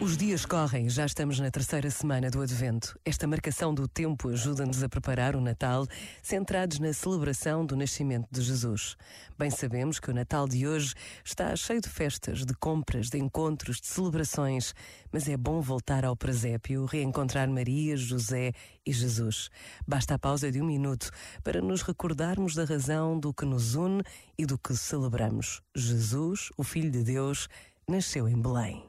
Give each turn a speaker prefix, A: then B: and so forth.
A: Os dias correm, já estamos na terceira semana do Advento. Esta marcação do tempo ajuda-nos a preparar o Natal, centrados na celebração do nascimento de Jesus. Bem sabemos que o Natal de hoje está cheio de festas, de compras, de encontros, de celebrações, mas é bom voltar ao presépio, reencontrar Maria, José e Jesus. Basta a pausa de um minuto para nos recordarmos da razão do que nos une e do que celebramos. Jesus, o Filho de Deus, nasceu em Belém.